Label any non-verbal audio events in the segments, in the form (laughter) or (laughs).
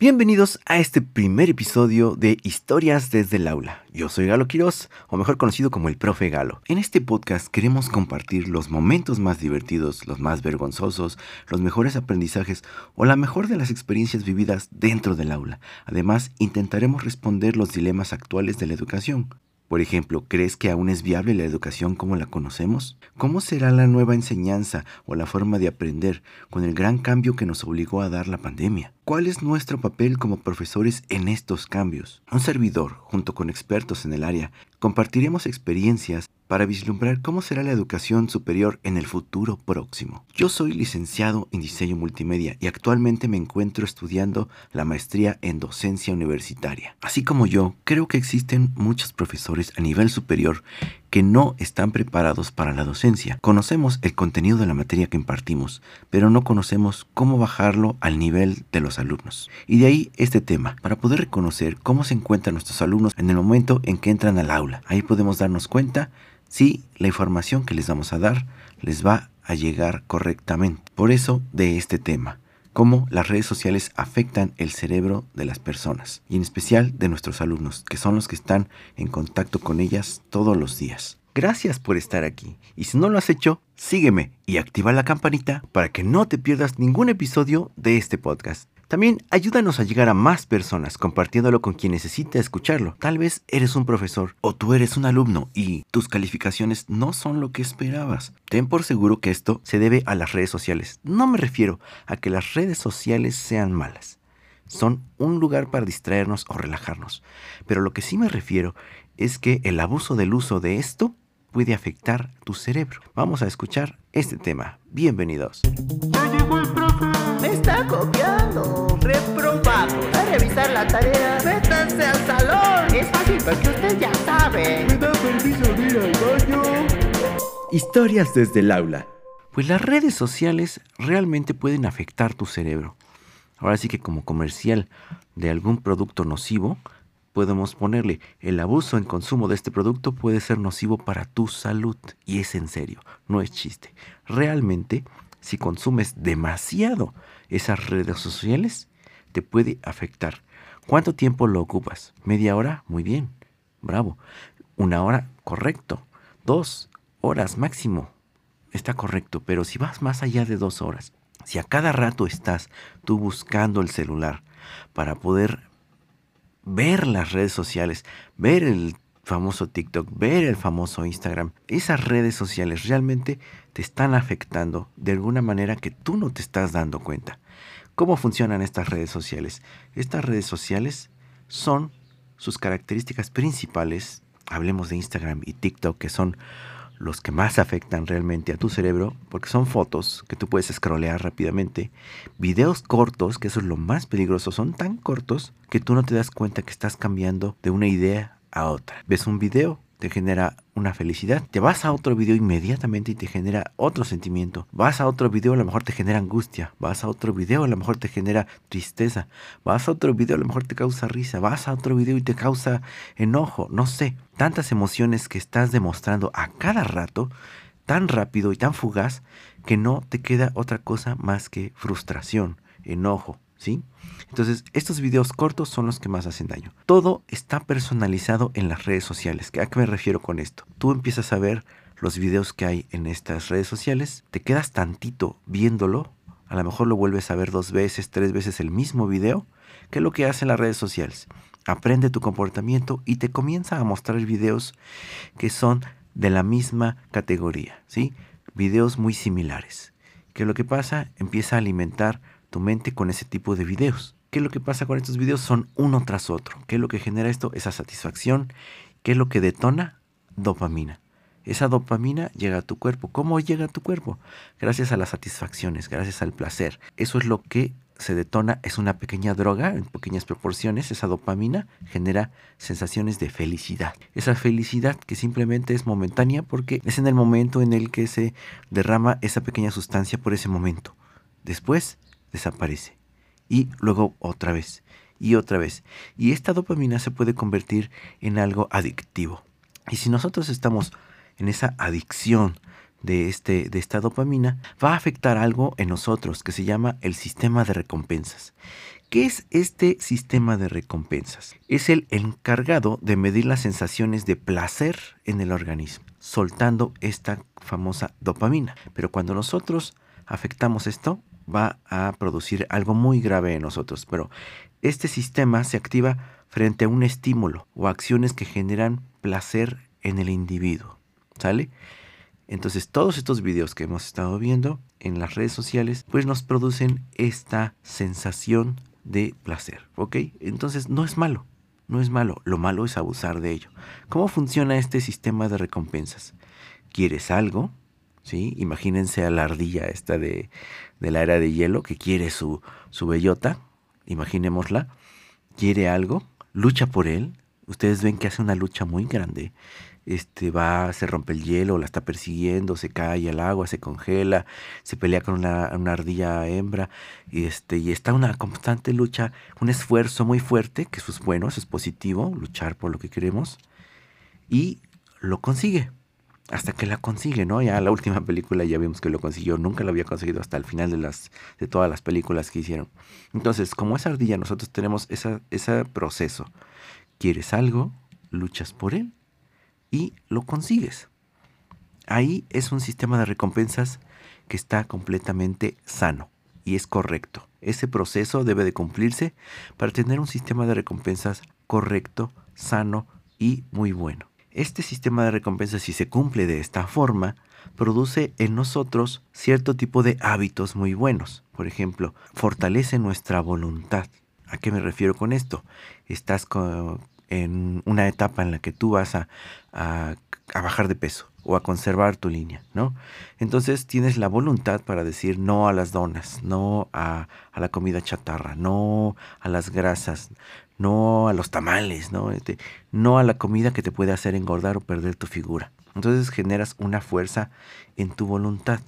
Bienvenidos a este primer episodio de Historias desde el aula. Yo soy Galo Quiroz, o mejor conocido como el profe Galo. En este podcast queremos compartir los momentos más divertidos, los más vergonzosos, los mejores aprendizajes o la mejor de las experiencias vividas dentro del aula. Además, intentaremos responder los dilemas actuales de la educación. Por ejemplo, ¿crees que aún es viable la educación como la conocemos? ¿Cómo será la nueva enseñanza o la forma de aprender con el gran cambio que nos obligó a dar la pandemia? ¿Cuál es nuestro papel como profesores en estos cambios? Un servidor, junto con expertos en el área, compartiremos experiencias para vislumbrar cómo será la educación superior en el futuro próximo. Yo soy licenciado en diseño multimedia y actualmente me encuentro estudiando la maestría en docencia universitaria. Así como yo, creo que existen muchos profesores a nivel superior que no están preparados para la docencia. Conocemos el contenido de la materia que impartimos, pero no conocemos cómo bajarlo al nivel de los alumnos. Y de ahí este tema, para poder reconocer cómo se encuentran nuestros alumnos en el momento en que entran al aula. Ahí podemos darnos cuenta si la información que les vamos a dar les va a llegar correctamente. Por eso de este tema cómo las redes sociales afectan el cerebro de las personas y en especial de nuestros alumnos, que son los que están en contacto con ellas todos los días. Gracias por estar aquí y si no lo has hecho, sígueme y activa la campanita para que no te pierdas ningún episodio de este podcast. También ayúdanos a llegar a más personas compartiéndolo con quien necesite escucharlo. Tal vez eres un profesor o tú eres un alumno y tus calificaciones no son lo que esperabas. Ten por seguro que esto se debe a las redes sociales. No me refiero a que las redes sociales sean malas. Son un lugar para distraernos o relajarnos. Pero lo que sí me refiero es que el abuso del uso de esto puede afectar tu cerebro. Vamos a escuchar este tema. Bienvenidos. Me está copiando. Reprobado. A revisar la tarea. Métanse al salón. Es fácil porque usted ya sabe. ¿Me da permiso de ir al baño? Historias desde el aula. Pues las redes sociales realmente pueden afectar tu cerebro. Ahora sí que como comercial de algún producto nocivo, podemos ponerle el abuso en consumo de este producto puede ser nocivo para tu salud. Y es en serio, no es chiste. Realmente, si consumes demasiado esas redes sociales, te puede afectar. ¿Cuánto tiempo lo ocupas? ¿Media hora? Muy bien. Bravo. Una hora, correcto. Dos horas máximo. Está correcto. Pero si vas más allá de dos horas, si a cada rato estás tú buscando el celular para poder ver las redes sociales, ver el famoso TikTok, ver el famoso Instagram, esas redes sociales realmente te están afectando de alguna manera que tú no te estás dando cuenta. ¿Cómo funcionan estas redes sociales? Estas redes sociales son sus características principales, hablemos de Instagram y TikTok, que son los que más afectan realmente a tu cerebro, porque son fotos que tú puedes scrollear rápidamente, videos cortos, que eso es lo más peligroso, son tan cortos que tú no te das cuenta que estás cambiando de una idea a otra. Ves un video, te genera una felicidad. Te vas a otro video inmediatamente y te genera otro sentimiento. Vas a otro video, a lo mejor te genera angustia. Vas a otro video, a lo mejor te genera tristeza. Vas a otro video, a lo mejor te causa risa. Vas a otro video y te causa enojo. No sé. Tantas emociones que estás demostrando a cada rato, tan rápido y tan fugaz, que no te queda otra cosa más que frustración, enojo, Entonces, estos videos cortos son los que más hacen daño. Todo está personalizado en las redes sociales. ¿A qué me refiero con esto? Tú empiezas a ver los videos que hay en estas redes sociales, te quedas tantito viéndolo, a lo mejor lo vuelves a ver dos veces, tres veces el mismo video, ¿qué es lo que hacen las redes sociales? Aprende tu comportamiento y te comienza a mostrar videos que son de la misma categoría, ¿sí? Videos muy similares. ¿Qué es lo que pasa? Empieza a alimentar tu mente con ese tipo de videos. ¿Qué es lo que pasa con estos videos? Son uno tras otro. ¿Qué es lo que genera esto? Esa satisfacción. ¿Qué es lo que detona? Dopamina. Esa dopamina llega a tu cuerpo. ¿Cómo llega a tu cuerpo? Gracias a las satisfacciones, gracias al placer. Eso es lo que se detona, es una pequeña droga en pequeñas proporciones. Esa dopamina genera sensaciones de felicidad. Esa felicidad que simplemente es momentánea porque es en el momento en el que se derrama esa pequeña sustancia por ese momento. Después desaparece. Y luego otra vez y otra vez. Y esta dopamina se puede convertir en algo adictivo. Y si nosotros estamos en esa adicción de, este, de esta dopamina va a afectar algo en nosotros que se llama el sistema de recompensas. ¿Qué es este sistema de recompensas? Es el encargado de medir las sensaciones de placer en el organismo, soltando esta famosa dopamina. Pero cuando nosotros afectamos esto, va a producir algo muy grave en nosotros. Pero este sistema se activa frente a un estímulo o acciones que generan placer en el individuo. ¿Sale? Entonces todos estos videos que hemos estado viendo en las redes sociales pues nos producen esta sensación de placer, ¿ok? Entonces no es malo, no es malo, lo malo es abusar de ello. ¿Cómo funciona este sistema de recompensas? ¿Quieres algo? ¿Sí? Imagínense a la ardilla esta de, de la era de hielo que quiere su, su bellota, imaginémosla, quiere algo, lucha por él, ustedes ven que hace una lucha muy grande, este va, se rompe el hielo, la está persiguiendo, se cae al agua, se congela, se pelea con una, ardilla hembra, y este, y está una constante lucha, un esfuerzo muy fuerte, que eso es bueno, eso es positivo, luchar por lo que queremos, y lo consigue. Hasta que la consigue, ¿no? Ya la última película ya vimos que lo consiguió, nunca lo había conseguido hasta el final de las de todas las películas que hicieron. Entonces, como esa ardilla, nosotros tenemos ese proceso. Quieres algo, luchas por él y lo consigues. Ahí es un sistema de recompensas que está completamente sano y es correcto. Ese proceso debe de cumplirse para tener un sistema de recompensas correcto, sano y muy bueno. Este sistema de recompensas, si se cumple de esta forma, produce en nosotros cierto tipo de hábitos muy buenos. Por ejemplo, fortalece nuestra voluntad. ¿A qué me refiero con esto? Estás en una etapa en la que tú vas a, bajar de peso o a conservar tu línea, ¿no? Entonces tienes la voluntad para decir no a las donas, no a, la comida chatarra, no a las grasas, no a los tamales, ¿no? Este, no a la comida que te puede hacer engordar o perder tu figura. Entonces generas una fuerza en tu voluntad.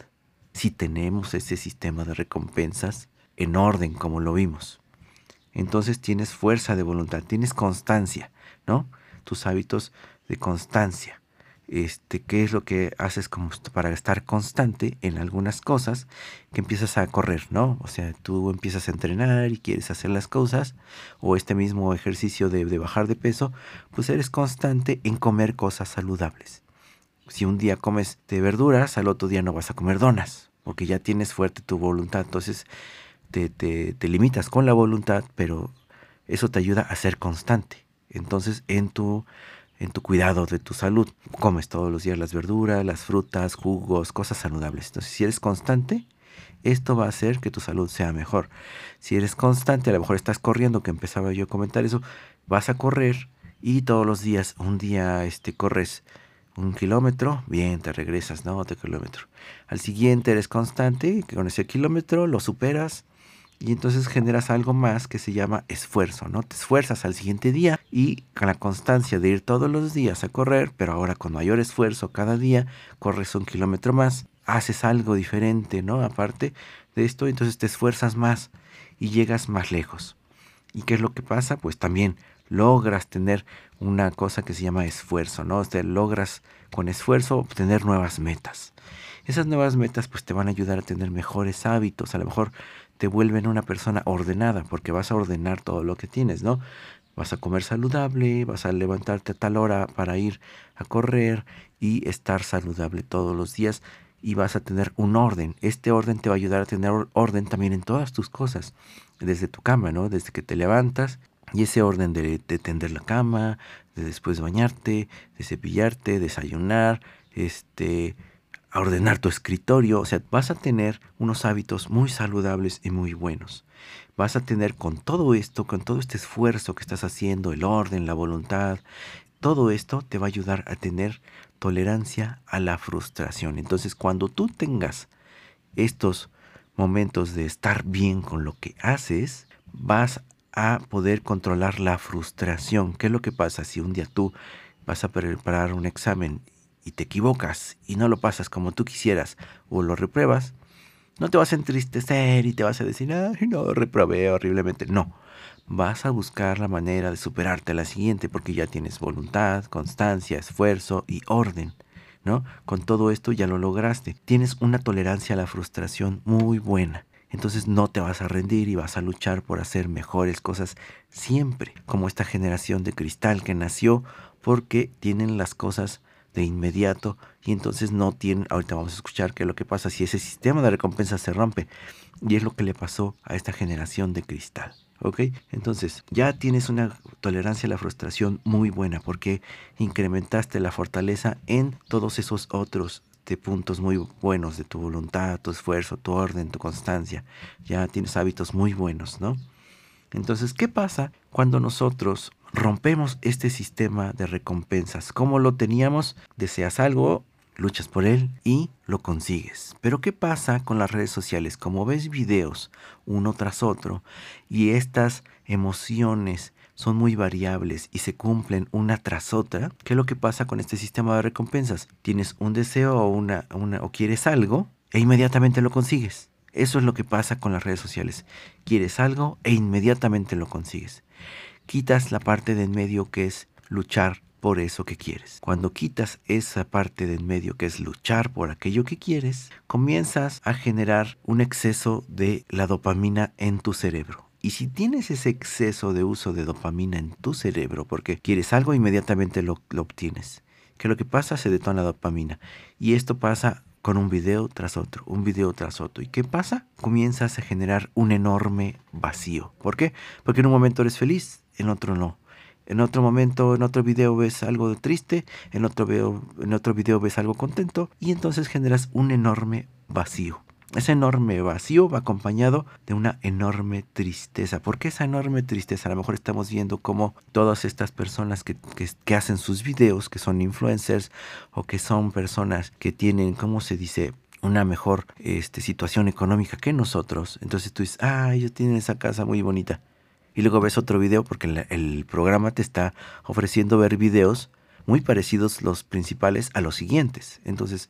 Si tenemos ese sistema de recompensas en orden como lo vimos entonces tienes fuerza de voluntad, tienes constancia, ¿no? Tus hábitos de constancia. Este, ¿Qué es lo que haces como para estar constante en algunas cosas? Que empiezas a correr, ¿no? O sea, tú empiezas a entrenar y quieres hacer las cosas, o este mismo ejercicio de, de bajar de peso, pues eres constante en comer cosas saludables. Si un día comes de verduras, al otro día no vas a comer donas, porque ya tienes fuerte tu voluntad. Entonces, te, limitas con la voluntad, pero eso te ayuda a ser constante. Entonces, en tu, en tu cuidado de tu salud, comes todos los días las verduras, las frutas, jugos, cosas saludables. Entonces, si eres constante, esto va a hacer que tu salud sea mejor. Si eres constante, a lo mejor estás corriendo, que empezaba yo a comentar eso, vas a correr y todos los días, un día este, corres un kilómetro, bien, te regresas, ¿no? Otro kilómetro. Al siguiente eres constante, con ese kilómetro lo superas, y entonces generas algo más que se llama esfuerzo, ¿no? Te esfuerzas al siguiente día y con la constancia de ir todos los días a correr, pero ahora con mayor esfuerzo cada día, corres un kilómetro más, haces algo diferente, ¿no? Aparte de esto, entonces te esfuerzas más y llegas más lejos. ¿Y qué es lo que pasa? Pues también logras tener una cosa que se llama esfuerzo, ¿no? O sea, logras con esfuerzo obtener nuevas metas. Esas nuevas metas pues te van a ayudar a tener mejores hábitos, a lo mejor te vuelven una persona ordenada, porque vas a ordenar todo lo que tienes, ¿no? Vas a comer saludable, vas a levantarte a tal hora para ir a correr y estar saludable todos los días y vas a tener un orden. Este orden te va a ayudar a tener orden también en todas tus cosas, desde tu cama, ¿no? Desde que te levantas y ese orden de, de tender la cama, de después bañarte, de cepillarte, desayunar, este, a ordenar tu escritorio, o sea, vas a tener unos hábitos muy saludables y muy buenos. Vas a tener con todo esto, con todo este esfuerzo que estás haciendo, el orden, la voluntad, todo esto te va a ayudar a tener tolerancia a la frustración. Entonces, cuando tú tengas estos momentos de estar bien con lo que haces, vas a poder controlar la frustración. ¿Qué es lo que pasa si un día tú vas a preparar un examen y te equivocas y no lo pasas como tú quisieras o lo repruebas, no te vas a entristecer y te vas a decir, ay, no, reprobé horriblemente. No, vas a buscar la manera de superarte a la siguiente porque ya tienes voluntad, constancia, esfuerzo y orden. ¿no? Con todo esto ya lo lograste. Tienes una tolerancia a la frustración muy buena. Entonces no te vas a rendir y vas a luchar por hacer mejores cosas siempre, como esta generación de cristal que nació porque tienen las cosas de inmediato y entonces no tienen, ahorita vamos a escuchar qué es lo que pasa si ese sistema de recompensa se rompe y es lo que le pasó a esta generación de cristal. ¿Ok? Entonces, ya tienes una tolerancia a la frustración muy buena porque incrementaste la fortaleza en todos esos otros de puntos muy buenos de tu voluntad, tu esfuerzo, tu orden, tu constancia. Ya tienes hábitos muy buenos, ¿no? Entonces, ¿qué pasa cuando nosotros rompemos este sistema de recompensas? ¿Cómo lo teníamos? Deseas algo, luchas por él y lo consigues. Pero ¿qué pasa con las redes sociales? Como ves videos uno tras otro y estas emociones son muy variables y se cumplen una tras otra, ¿qué es lo que pasa con este sistema de recompensas? Tienes un deseo o, una, o quieres algo e inmediatamente lo consigues. Eso es lo que pasa con las redes sociales. Quieres algo e inmediatamente lo consigues. Quitas la parte de en medio que es luchar por eso que quieres. Cuando quitas esa parte de en medio que es luchar por aquello que quieres, comienzas a generar un exceso de la dopamina en tu cerebro. Y si tienes ese exceso de uso de dopamina en tu cerebro porque quieres algo, inmediatamente lo, obtienes. Que lo que pasa se detona la dopamina. Y esto pasa con un video tras otro, un video tras otro. ¿Y qué pasa? Comienzas a generar un enorme vacío. ¿Por qué? Porque en un momento eres feliz, en otro no. En otro momento, en otro video ves algo triste, en otro, video, en otro video ves algo contento y entonces generas un enorme vacío. Ese enorme vacío va acompañado de una enorme tristeza. ¿Por qué esa enorme tristeza? A lo mejor estamos viendo cómo todas estas personas que, que, hacen sus videos, que son influencers o que son personas que tienen, ¿cómo se dice? una mejor este, situación económica que nosotros. Entonces tú dices, ah, ellos tienen esa casa muy bonita y luego ves otro video porque el, programa te está ofreciendo ver videos muy parecidos los principales a los siguientes. Entonces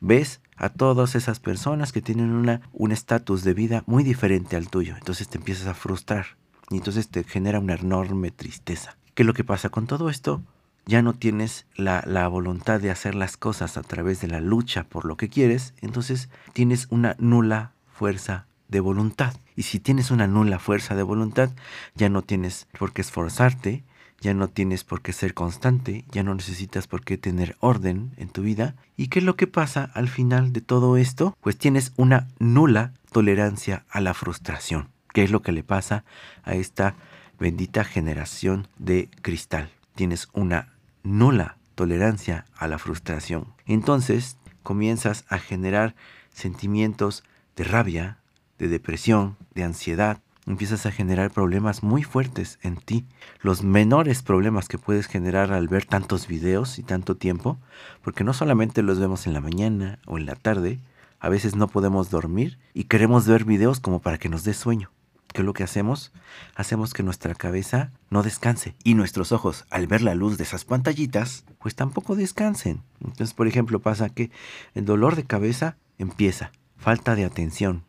ves a todas esas personas que tienen una, un estatus de vida muy diferente al tuyo. Entonces te empiezas a frustrar y entonces te genera una enorme tristeza. ¿Qué es lo que pasa con todo esto? Ya no tienes la, la voluntad de hacer las cosas a través de la lucha por lo que quieres, entonces tienes una nula fuerza de voluntad. Y si tienes una nula fuerza de voluntad, ya no tienes por qué esforzarte, ya no tienes por qué ser constante, ya no necesitas por qué tener orden en tu vida. ¿Y qué es lo que pasa al final de todo esto? Pues tienes una nula tolerancia a la frustración. ¿Qué es lo que le pasa a esta bendita generación de cristal? Tienes una nula tolerancia a la frustración. Entonces comienzas a generar sentimientos de rabia, de depresión, de ansiedad, empiezas a generar problemas muy fuertes en ti. Los menores problemas que puedes generar al ver tantos videos y tanto tiempo, porque no solamente los vemos en la mañana o en la tarde, a veces no podemos dormir y queremos ver videos como para que nos dé sueño. ¿Qué es lo que hacemos? Hacemos que nuestra cabeza no descanse y nuestros ojos, al ver la luz de esas pantallitas, pues tampoco descansen. Entonces, por ejemplo, pasa que el dolor de cabeza empieza, falta de atención,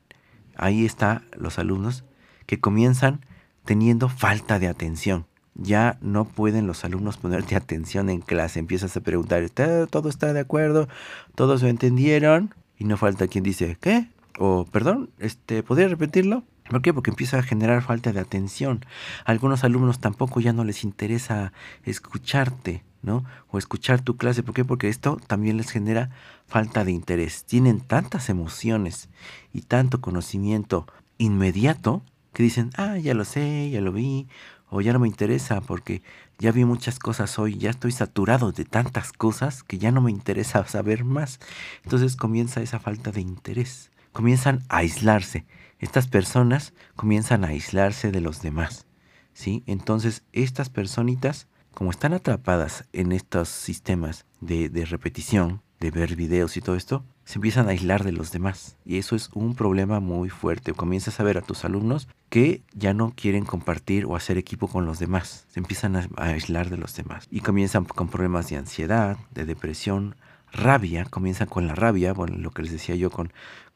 ahí está los alumnos que comienzan teniendo falta de atención. Ya no pueden los alumnos ponerte atención en clase. Empiezas a preguntar, ¿todo está de acuerdo? ¿Todos lo entendieron? Y no falta quien dice, ¿qué? O, perdón, este, ¿podría repetirlo? ¿Por qué? Porque empieza a generar falta de atención. A algunos alumnos tampoco ya no les interesa escucharte, ¿no? O escuchar tu clase. ¿Por qué? Porque esto también les genera falta de interés. Tienen tantas emociones y tanto conocimiento inmediato que dicen, ah, ya lo sé, ya lo vi, o ya no me interesa porque ya vi muchas cosas hoy, ya estoy saturado de tantas cosas que ya no me interesa saber más. Entonces comienza esa falta de interés. Comienzan a aislarse estas personas comienzan a aislarse de los demás. ¿sí? Entonces, estas personitas, como están atrapadas en estos sistemas de, de repetición, de ver videos y todo esto, se empiezan a aislar de los demás. Y eso es un problema muy fuerte. Comienzas a ver a tus alumnos que ya no quieren compartir o hacer equipo con los demás. Se empiezan a aislar de los demás. Y comienzan con problemas de ansiedad, de depresión, rabia, comienzan con la rabia, bueno, lo que les decía yo con,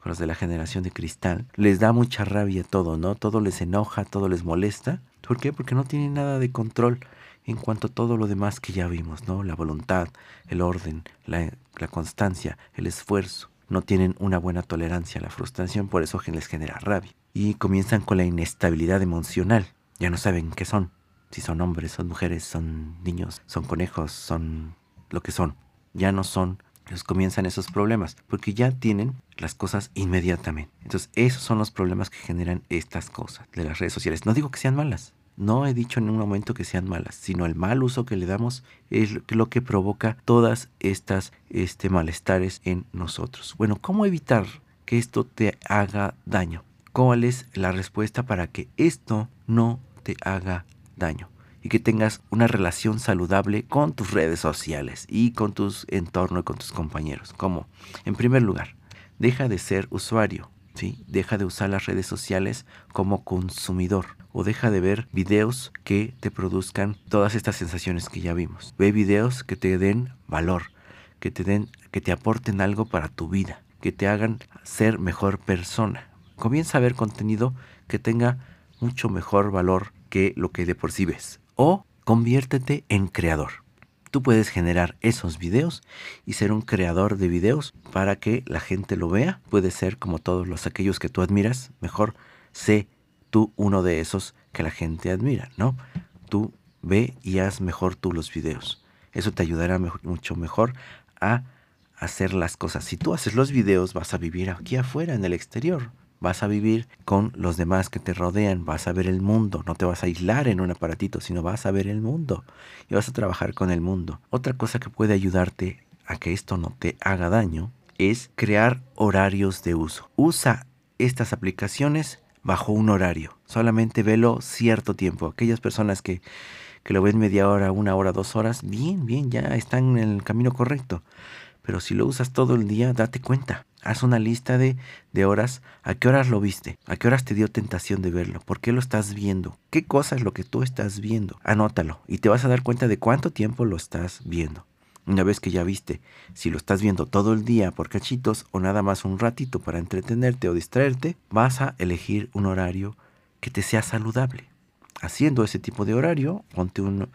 los de la generación de cristal, les da mucha rabia todo, ¿no? Todo les enoja, todo les molesta. ¿Por qué? Porque no tienen nada de control en cuanto a todo lo demás que ya vimos, ¿no? La voluntad, el orden, la, la constancia, el esfuerzo. No tienen una buena tolerancia a la frustración, por eso les genera rabia. Y comienzan con la inestabilidad emocional. Ya no saben qué son. Si son hombres, son mujeres, son niños, son conejos, son lo que son. Ya no son les comienzan esos problemas, porque ya tienen las cosas inmediatamente. Entonces, esos son los problemas que generan estas cosas de las redes sociales. No digo que sean malas, no he dicho en un momento que sean malas, sino el mal uso que le damos es lo que provoca todas estas este, malestares en nosotros. Bueno, ¿cómo evitar que esto te haga daño? ¿Cuál es la respuesta para que esto no te haga daño? y que tengas una relación saludable con tus redes sociales y con tus entornos y con tus compañeros. Como, en primer lugar, deja de ser usuario, ¿sí? Deja de usar las redes sociales como consumidor o deja de ver videos que te produzcan todas estas sensaciones que ya vimos. Ve videos que te den valor, que te den que te aporten algo para tu vida, que te hagan ser mejor persona. Comienza a ver contenido que tenga mucho mejor valor que lo que de por sí ves o conviértete en creador. Tú puedes generar esos videos y ser un creador de videos para que la gente lo vea. Puede ser como todos los aquellos que tú admiras. Mejor sé tú uno de esos que la gente admira, ¿no? Tú ve y haz mejor tú los videos. Eso te ayudará mucho mejor a hacer las cosas. Si tú haces los videos, vas a vivir aquí afuera, en el exterior. Vas a vivir con los demás que te rodean, vas a ver el mundo, no te vas a aislar en un aparatito, sino vas a ver el mundo y vas a trabajar con el mundo. Otra cosa que puede ayudarte a que esto no te haga daño es crear horarios de uso. Usa estas aplicaciones bajo un horario. Solamente velo cierto tiempo. Aquellas personas que, que lo ven media hora, una hora, dos horas, bien, bien, ya están en el camino correcto. Pero si lo usas todo el día, date cuenta. Haz una lista de, de, horas. ¿A qué horas lo viste? ¿A qué horas te dio tentación de verlo? ¿Por qué lo estás viendo? ¿Qué cosa es lo que tú estás viendo? Anótalo y te vas a dar cuenta de cuánto tiempo lo estás viendo. Una vez que ya viste, si lo estás viendo todo el día por cachitos o nada más un ratito para entretenerte o distraerte, vas a elegir un horario que te sea saludable. Haciendo ese tipo de horario, ponte un,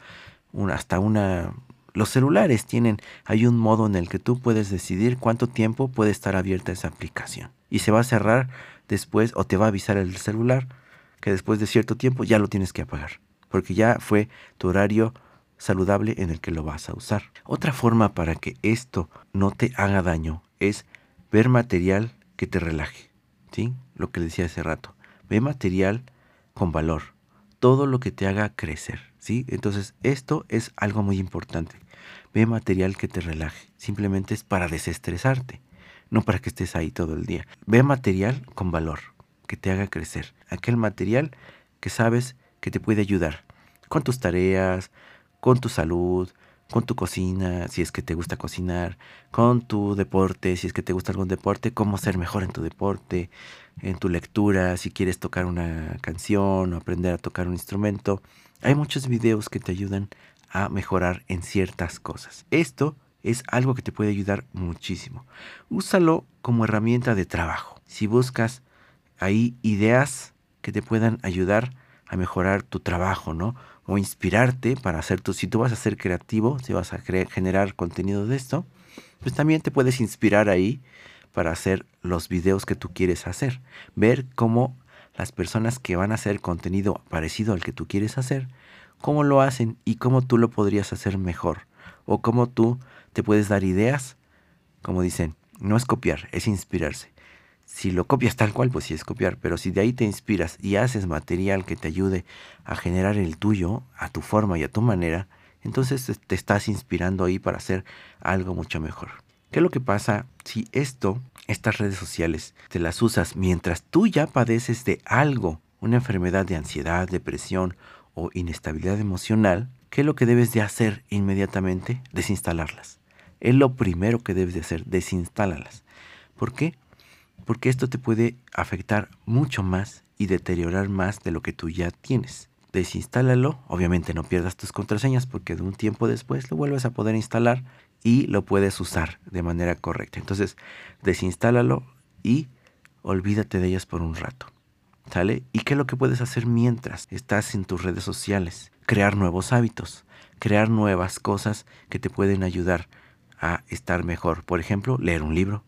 un hasta una, los celulares tienen, hay un modo en el que tú puedes decidir cuánto tiempo puede estar abierta esa aplicación. Y se va a cerrar después o te va a avisar el celular que después de cierto tiempo ya lo tienes que apagar. Porque ya fue tu horario saludable en el que lo vas a usar. Otra forma para que esto no te haga daño es ver material que te relaje. ¿Sí? Lo que decía hace rato. Ve material con valor. Todo lo que te haga crecer. ¿Sí? Entonces, esto es algo muy importante. Ve material que te relaje. Simplemente es para desestresarte, no para que estés ahí todo el día. Ve material con valor, que te haga crecer. Aquel material que sabes que te puede ayudar con tus tareas, con tu salud, con tu cocina, si es que te gusta cocinar, con tu deporte, si es que te gusta algún deporte, cómo ser mejor en tu deporte, en tu lectura, si quieres tocar una canción o aprender a tocar un instrumento. Hay muchos videos que te ayudan a mejorar en ciertas cosas. Esto es algo que te puede ayudar muchísimo. Úsalo como herramienta de trabajo. Si buscas ahí ideas que te puedan ayudar a mejorar tu trabajo, ¿no? O inspirarte para hacer tu, si tú vas a ser creativo, si vas a generar contenido de esto, pues también te puedes inspirar ahí para hacer los videos que tú quieres hacer. Ver cómo las personas que van a hacer contenido parecido al que tú quieres hacer, cómo lo hacen y cómo tú lo podrías hacer mejor. O cómo tú te puedes dar ideas, como dicen, no es copiar, es inspirarse. Si lo copias tal cual, pues sí es copiar, pero si de ahí te inspiras y haces material que te ayude a generar el tuyo, a tu forma y a tu manera, entonces te estás inspirando ahí para hacer algo mucho mejor. ¿Qué es lo que pasa si esto estas redes sociales te las usas mientras tú ya padeces de algo, una enfermedad de ansiedad, depresión o inestabilidad emocional, ¿qué es lo que debes de hacer inmediatamente? Desinstalarlas. Es lo primero que debes de hacer, desinstalarlas. ¿Por qué? Porque esto te puede afectar mucho más y deteriorar más de lo que tú ya tienes. Desinstálalo, obviamente no pierdas tus contraseñas porque de un tiempo después lo vuelves a poder instalar y lo puedes usar de manera correcta. Entonces, desinstálalo y olvídate de ellas por un rato. ¿Sale? ¿Y qué es lo que puedes hacer mientras estás en tus redes sociales? crear nuevos hábitos, crear nuevas cosas que te pueden ayudar a estar mejor. Por ejemplo, leer un libro.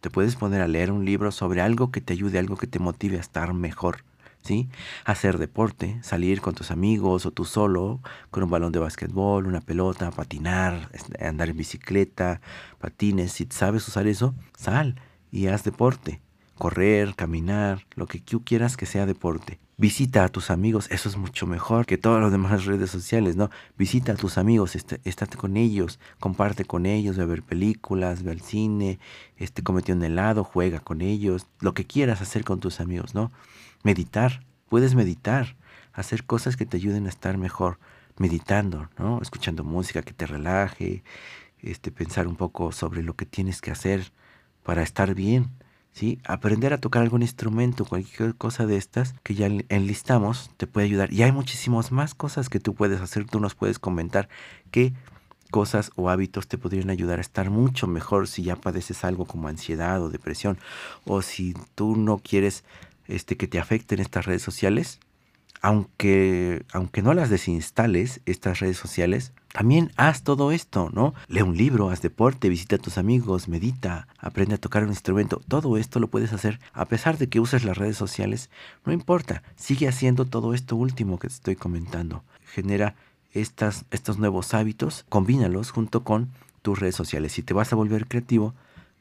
Te puedes poner a leer un libro sobre algo que te ayude, algo que te motive a estar mejor. ¿Sí? Hacer deporte, salir con tus amigos o tú solo, con un balón de básquetbol, una pelota, patinar, andar en bicicleta, patines. Si sabes usar eso, sal y haz deporte. Correr, caminar, lo que tú quieras que sea deporte. Visita a tus amigos, eso es mucho mejor que todas las demás (laughs) redes sociales, ¿no? Visita a tus amigos, estate con ellos, comparte con ellos, ve a ver películas, ve al cine, este, comete un helado, juega con ellos, lo que quieras hacer con tus amigos, ¿no? Meditar, puedes meditar, hacer cosas que te ayuden a estar mejor, meditando, ¿no? Escuchando música que te relaje, este, pensar un poco sobre lo que tienes que hacer para estar bien ¿sí? Aprender a tocar algún instrumento, cualquier cosa de estas que ya enlistamos, te puede ayudar. Y hay muchísimas más cosas que tú puedes hacer, tú nos puedes comentar qué cosas o hábitos te podrían ayudar a estar mucho mejor si ya padeces algo como ansiedad o depresión, o si tú no quieres este, que te afecten estas redes sociales, aunque, aunque no las desinstales, estas redes sociales, también haz todo esto, ¿no? Lee un libro, haz deporte, visita a tus amigos, medita, aprende a tocar un instrumento. Todo esto lo puedes hacer a pesar de que uses las redes sociales. No importa, sigue haciendo todo esto último que te estoy comentando. Genera estas, estos nuevos hábitos, combínalos junto con tus redes sociales. Si te vas a volver creativo,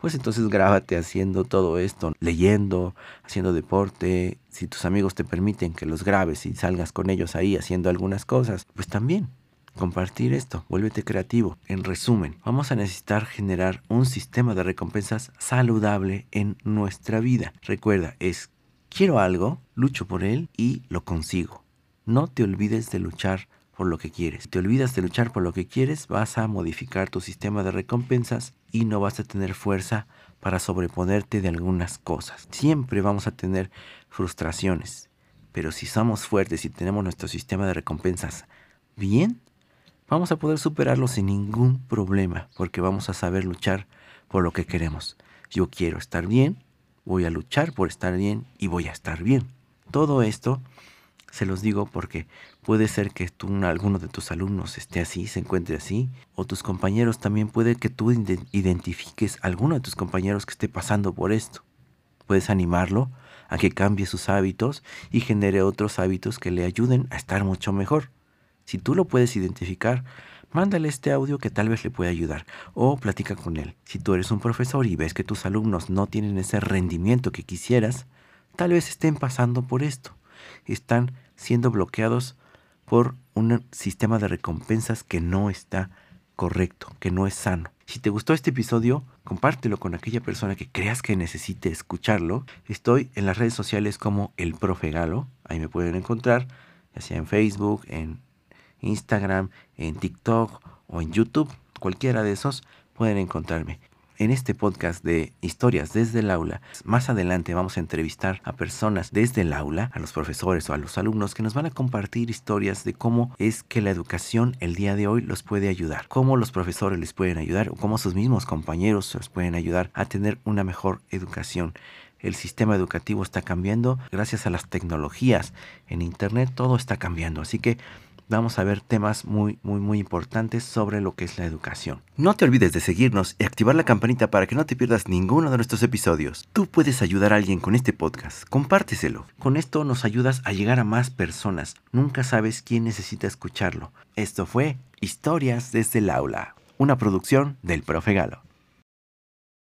pues entonces grábate haciendo todo esto, leyendo, haciendo deporte. Si tus amigos te permiten que los grabes y salgas con ellos ahí haciendo algunas cosas, pues también compartir esto, vuélvete creativo. En resumen, vamos a necesitar generar un sistema de recompensas saludable en nuestra vida. Recuerda, es quiero algo, lucho por él y lo consigo. No te olvides de luchar por lo que quieres. Si te olvidas de luchar por lo que quieres, vas a modificar tu sistema de recompensas y no vas a tener fuerza para sobreponerte de algunas cosas. Siempre vamos a tener frustraciones, pero si somos fuertes y tenemos nuestro sistema de recompensas bien, vamos a poder superarlo sin ningún problema, porque vamos a saber luchar por lo que queremos. Yo quiero estar bien, voy a luchar por estar bien y voy a estar bien. Todo esto se los digo porque puede ser que tú, alguno de tus alumnos esté así, se encuentre así, o tus compañeros también puede que tú identifiques a alguno de tus compañeros que esté pasando por esto. Puedes animarlo a que cambie sus hábitos y genere otros hábitos que le ayuden a estar mucho mejor. Si tú lo puedes identificar, mándale este audio que tal vez le pueda ayudar o platica con él. Si tú eres un profesor y ves que tus alumnos no tienen ese rendimiento que quisieras, tal vez estén pasando por esto. Están siendo bloqueados por un sistema de recompensas que no está correcto, que no es sano. Si te gustó este episodio, compártelo con aquella persona que creas que necesite escucharlo. Estoy en las redes sociales como el profe Galo, ahí me pueden encontrar, ya sea en Facebook, en Instagram, en TikTok o en YouTube, cualquiera de esos pueden encontrarme en este podcast de historias desde el aula. Más adelante vamos a entrevistar a personas desde el aula, a los profesores o a los alumnos que nos van a compartir historias de cómo es que la educación el día de hoy los puede ayudar, cómo los profesores les pueden ayudar o cómo sus mismos compañeros los pueden ayudar a tener una mejor educación el sistema educativo está cambiando gracias a las tecnologías. En Internet todo está cambiando. Así que vamos a ver temas muy, muy, muy importantes sobre lo que es la educación. No te olvides de seguirnos y activar la campanita para que no te pierdas ninguno de nuestros episodios. Tú puedes ayudar a alguien con este podcast, compárteselo. Con esto nos ayudas a llegar a más personas. Nunca sabes quién necesita escucharlo. Esto fue Historias desde el aula, una producción del Profe Galo.